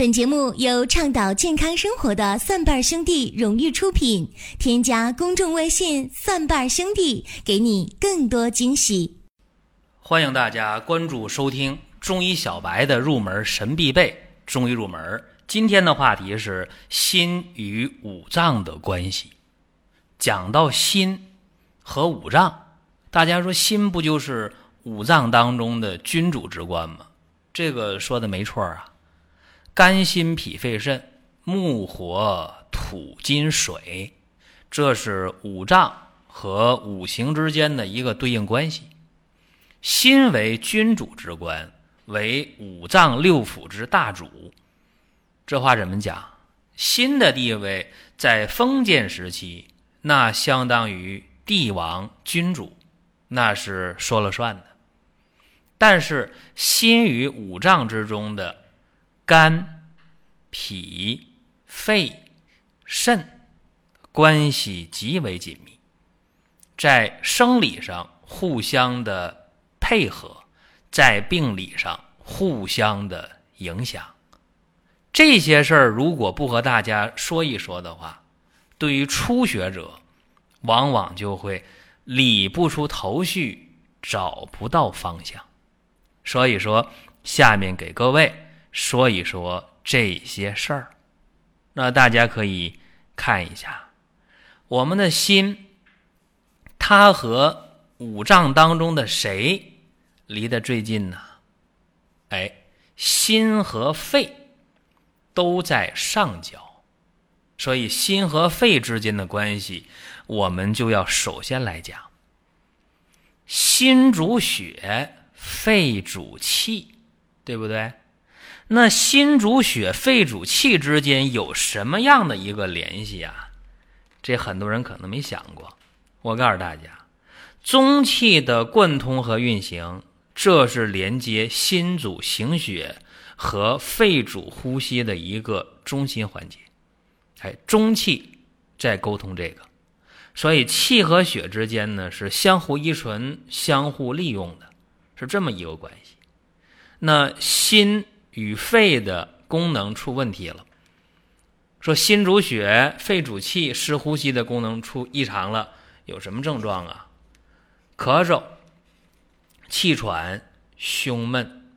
本节目由倡导健康生活的蒜瓣兄弟荣誉出品。添加公众微信“蒜瓣兄弟”，给你更多惊喜。欢迎大家关注收听中医小白的入门神必备中医入门。今天的话题是心与五脏的关系。讲到心和五脏，大家说心不就是五脏当中的君主之官吗？这个说的没错啊。肝、心、脾、肺、肾，木、火、土、金、水，这是五脏和五行之间的一个对应关系。心为君主之官，为五脏六腑之大主。这话怎么讲？心的地位在封建时期，那相当于帝王君主，那是说了算的。但是心与五脏之中的。肝、脾、肺、肾关系极为紧密，在生理上互相的配合，在病理上互相的影响。这些事儿如果不和大家说一说的话，对于初学者，往往就会理不出头绪，找不到方向。所以说，下面给各位。说一说这些事儿，那大家可以看一下，我们的心，它和五脏当中的谁离得最近呢？哎，心和肺都在上焦，所以心和肺之间的关系，我们就要首先来讲，心主血，肺主气，对不对？那心主血，肺主气之间有什么样的一个联系啊？这很多人可能没想过。我告诉大家，中气的贯通和运行，这是连接心主行血和肺主呼吸的一个中心环节。哎，中气在沟通这个，所以气和血之间呢是相互依存、相互利用的，是这么一个关系。那心。与肺的功能出问题了，说心主血，肺主气，湿呼吸的功能出异常了，有什么症状啊？咳嗽、气喘、胸闷、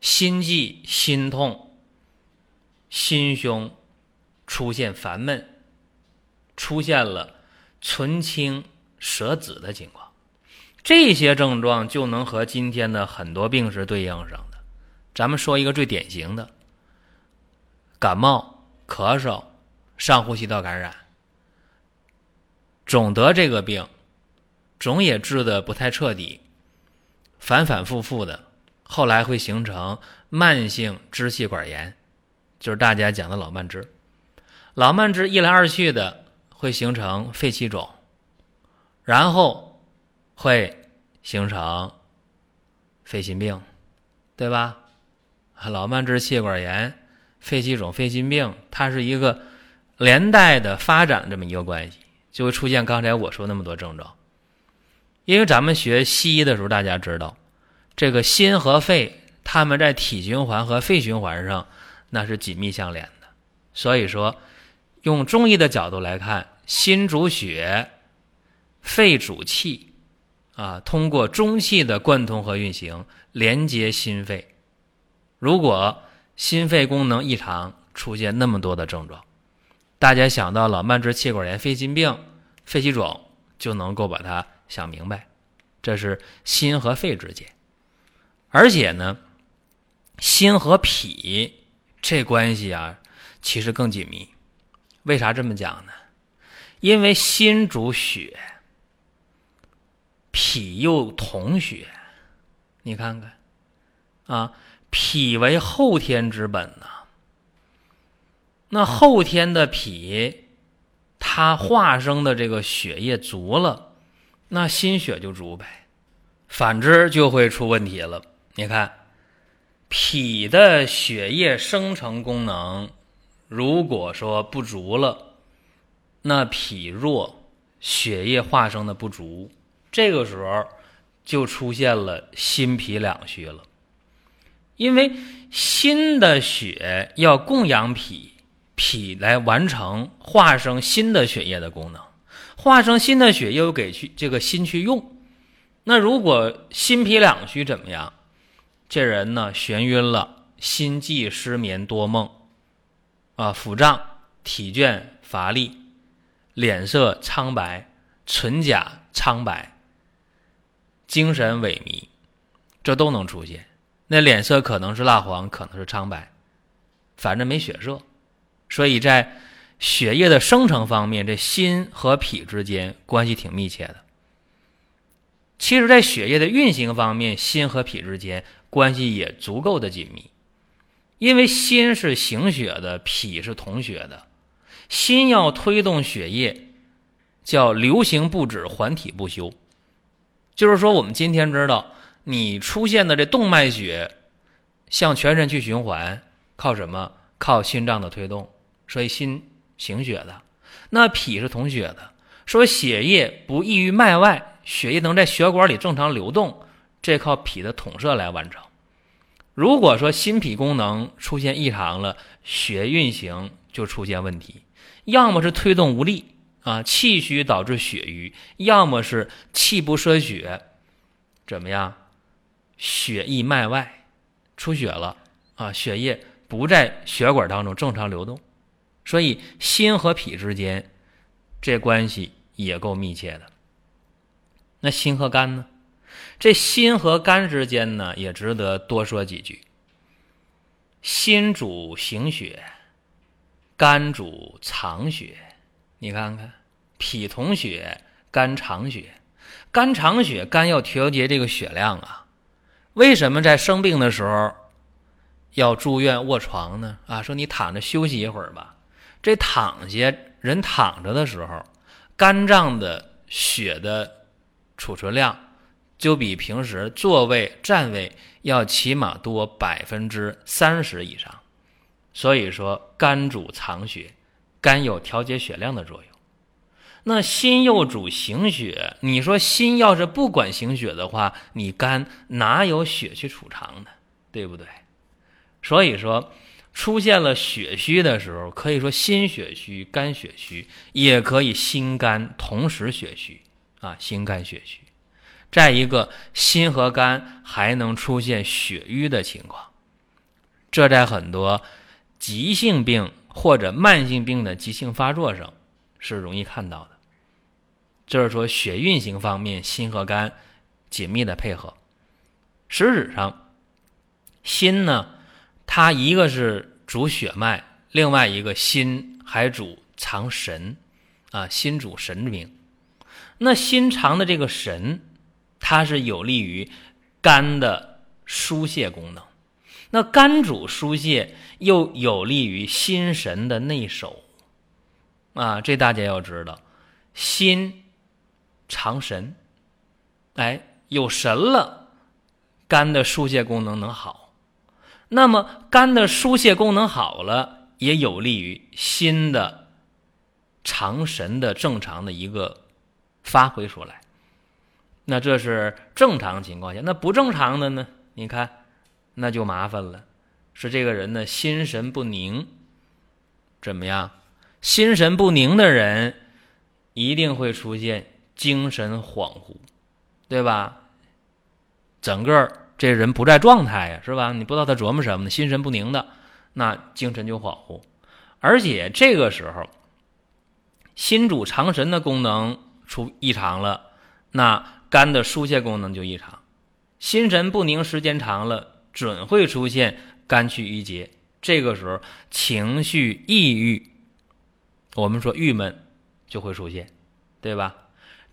心悸、心痛、心胸出现烦闷，出现了唇青舌紫的情况，这些症状就能和今天的很多病是对应上。咱们说一个最典型的感冒、咳嗽、上呼吸道感染，总得这个病，总也治的不太彻底，反反复复的，后来会形成慢性支气管炎，就是大家讲的老慢支。老慢支一来二去的会形成肺气肿，然后会形成肺心病，对吧？老慢支、气管炎、肺气肿、肺心病，它是一个连带的发展这么一个关系，就会出现刚才我说那么多症状。因为咱们学西医的时候，大家知道，这个心和肺，它们在体循环和肺循环上那是紧密相连的。所以说，用中医的角度来看，心主血，肺主气，啊，通过中气的贯通和运行，连接心肺。如果心肺功能异常，出现那么多的症状，大家想到老慢支、气管炎、肺心病、肺气肿，就能够把它想明白，这是心和肺之间。而且呢，心和脾这关系啊，其实更紧密。为啥这么讲呢？因为心主血，脾又统血，你看看啊。脾为后天之本呐，那后天的脾，它化生的这个血液足了，那心血就足呗。反之就会出问题了。你看，脾的血液生成功能如果说不足了，那脾弱，血液化生的不足，这个时候就出现了心脾两虚了。因为新的血要供养脾，脾来完成化生新的血液的功能，化生新的血又给去这个心去用。那如果心脾两虚怎么样？这人呢眩晕了，心悸失眠多梦，啊，腹胀、体倦、乏力，脸色苍白，唇甲苍白，精神萎靡，这都能出现。那脸色可能是蜡黄，可能是苍白，反正没血色，所以在血液的生成方面，这心和脾之间关系挺密切的。其实，在血液的运行方面，心和脾之间关系也足够的紧密，因为心是行血的，脾是统血的。心要推动血液，叫流行不止，缓体不休。就是说，我们今天知道。你出现的这动脉血向全身去循环，靠什么？靠心脏的推动，所以心行血的。那脾是统血的，说血液不溢于脉外，血液能在血管里正常流动，这靠脾的统摄来完成。如果说心脾功能出现异常了，血运行就出现问题，要么是推动无力啊，气虚导致血瘀；要么是气不摄血，怎么样？血溢脉外，出血了啊！血液不在血管当中正常流动，所以心和脾之间这关系也够密切的。那心和肝呢？这心和肝之间呢，也值得多说几句。心主行血，肝主藏血。你看看，脾统血，肝藏血。肝藏血，肝要调节这个血量啊。为什么在生病的时候要住院卧床呢？啊，说你躺着休息一会儿吧。这躺下人躺着的时候，肝脏的血的储存量就比平时坐位站位要起码多百分之三十以上。所以说，肝主藏血，肝有调节血量的作用。那心又主行血，你说心要是不管行血的话，你肝哪有血去储藏呢？对不对？所以说，出现了血虚的时候，可以说心血虚、肝血虚，也可以心肝同时血虚啊，心肝血虚。再一个，心和肝还能出现血瘀的情况，这在很多急性病或者慢性病的急性发作上是容易看到的。就是说，血运行方面，心和肝紧密的配合。实质上，心呢，它一个是主血脉，另外一个心还主藏神，啊，心主神明。那心藏的这个神，它是有利于肝的疏泄功能。那肝主疏泄，又有利于心神的内守。啊，这大家要知道，心。藏神，哎，有神了，肝的疏泄功能能好。那么肝的疏泄功能好了，也有利于心的藏神的正常的一个发挥出来。那这是正常情况下，那不正常的呢？你看，那就麻烦了。是这个人呢，心神不宁，怎么样？心神不宁的人，一定会出现。精神恍惚，对吧？整个这人不在状态呀，是吧？你不知道他琢磨什么呢，心神不宁的，那精神就恍惚。而且这个时候，心主藏神的功能出异常了，那肝的疏泄功能就异常。心神不宁时间长了，准会出现肝气郁结。这个时候情绪抑郁，我们说郁闷就会出现，对吧？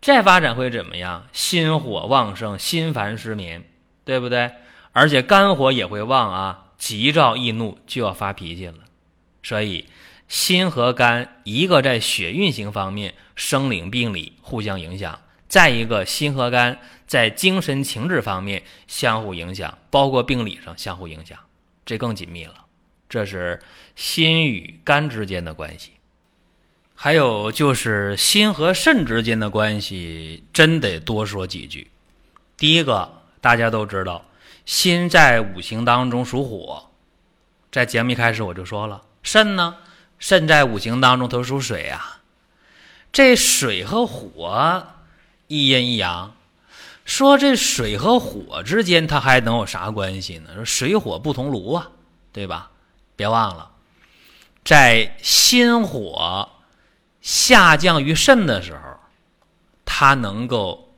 再发展会怎么样？心火旺盛，心烦失眠，对不对？而且肝火也会旺啊，急躁易怒，就要发脾气了。所以，心和肝一个在血运行方面生理病理互相影响，再一个心和肝在精神情志方面相互影响，包括病理上相互影响，这更紧密了。这是心与肝之间的关系。还有就是心和肾之间的关系，真得多说几句。第一个，大家都知道，心在五行当中属火，在节目一开始我就说了，肾呢，肾在五行当中它属水啊。这水和火一阴一阳，说这水和火之间它还能有啥关系呢？说水火不同炉啊，对吧？别忘了，在心火下降于肾的时候，它能够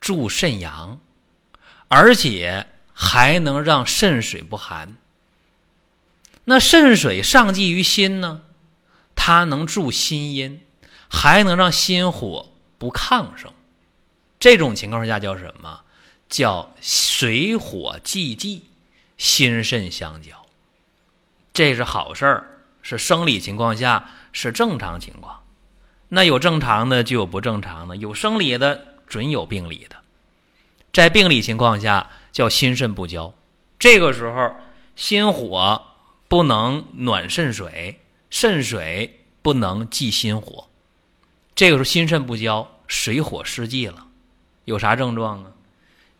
助肾阳，而且。还能让肾水不寒。那肾水上济于心呢，它能助心阴，还能让心火不亢盛。这种情况下叫什么？叫水火既济，心肾相交。这是好事儿，是生理情况下是正常情况。那有正常的，就有不正常的；有生理的，准有病理的。在病理情况下。叫心肾不交，这个时候心火不能暖肾水，肾水不能济心火，这个时候心肾不交，水火失济了，有啥症状啊？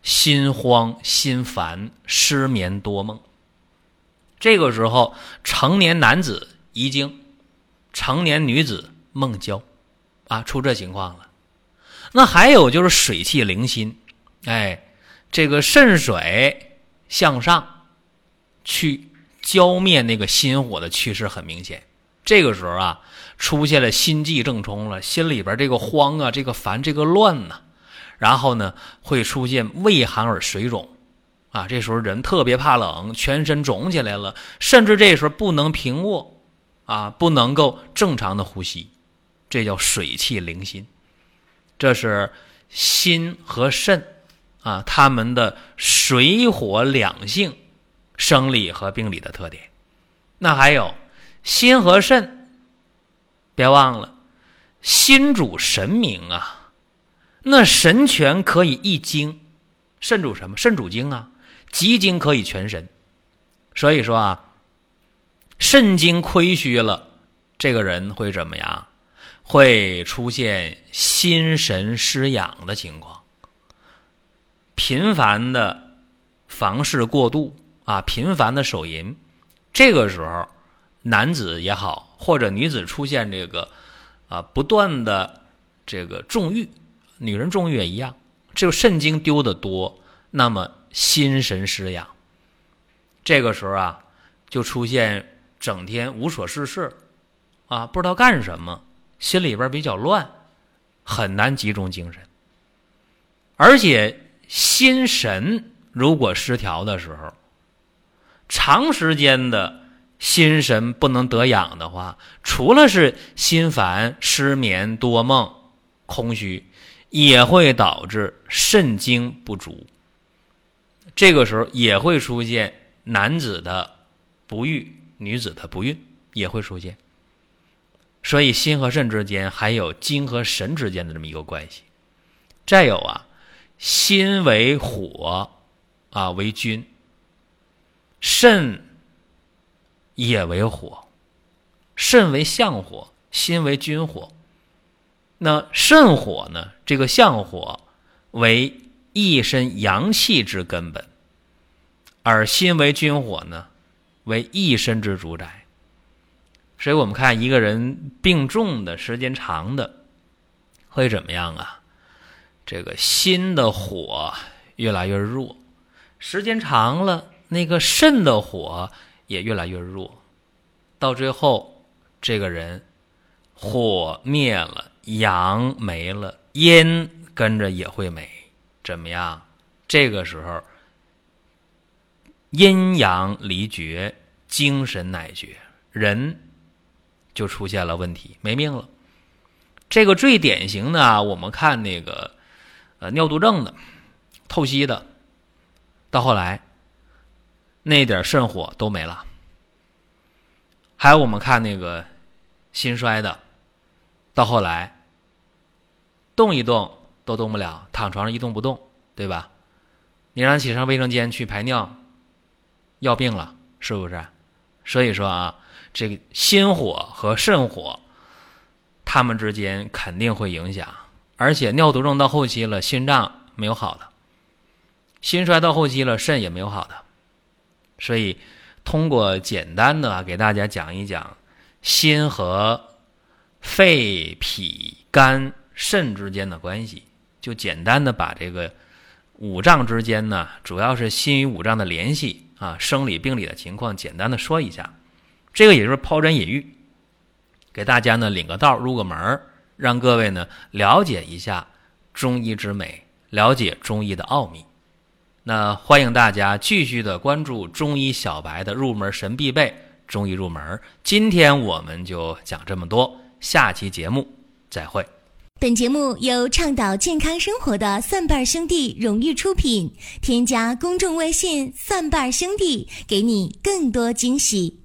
心慌、心烦、失眠多梦。这个时候成年男子遗精，成年女子梦交，啊，出这情况了。那还有就是水气凌心，哎。这个肾水向上去浇灭那个心火的趋势很明显。这个时候啊，出现了心悸正冲了，心里边这个慌啊，这个烦，这个乱呐，然后呢，会出现畏寒而水肿啊。这时候人特别怕冷，全身肿起来了，甚至这时候不能平卧啊，不能够正常的呼吸，这叫水气凌心。这是心和肾。啊，他们的水火两性，生理和病理的特点。那还有心和肾，别忘了，心主神明啊，那神权可以一精，肾主什么？肾主精啊，极精可以全神。所以说啊，肾精亏虚了，这个人会怎么样？会出现心神失养的情况。频繁的房事过度啊，频繁的手淫，这个时候男子也好，或者女子出现这个啊不断的这个重欲，女人重欲也一样，只有肾精丢的多，那么心神失养，这个时候啊就出现整天无所事事啊，不知道干什么，心里边比较乱，很难集中精神，而且。心神如果失调的时候，长时间的心神不能得养的话，除了是心烦、失眠、多梦、空虚，也会导致肾精不足。这个时候也会出现男子的不育，女子的不孕也会出现。所以心和肾之间还有精和神之间的这么一个关系。再有啊。心为火，啊为君。肾也为火，肾为相火，心为君火。那肾火呢？这个相火为一身阳气之根本，而心为君火呢，为一身之主宰。所以我们看一个人病重的时间长的，会怎么样啊？这个心的火越来越弱，时间长了，那个肾的火也越来越弱，到最后，这个人火灭了，阳没了，阴跟着也会没，怎么样？这个时候，阴阳离绝，精神乃绝，人就出现了问题，没命了。这个最典型的啊，我们看那个。呃，尿毒症的、透析的，到后来那点肾火都没了。还有我们看那个心衰的，到后来动一动都动不了，躺床上一动不动，对吧？你让起上卫生间去排尿，要病了，是不是？所以说啊，这个心火和肾火，他们之间肯定会影响。而且尿毒症到后期了，心脏没有好的，心衰到后期了，肾也没有好的。所以，通过简单的给大家讲一讲心和肺、脾、肝、肾之间的关系，就简单的把这个五脏之间呢，主要是心与五脏的联系啊，生理病理的情况，简单的说一下。这个也就是抛砖引玉，给大家呢领个道、入个门让各位呢了解一下中医之美，了解中医的奥秘。那欢迎大家继续的关注中医小白的入门神必备中医入门。今天我们就讲这么多，下期节目再会。本节目由倡导健康生活的蒜瓣兄弟荣誉出品，添加公众微信“蒜瓣兄弟”，给你更多惊喜。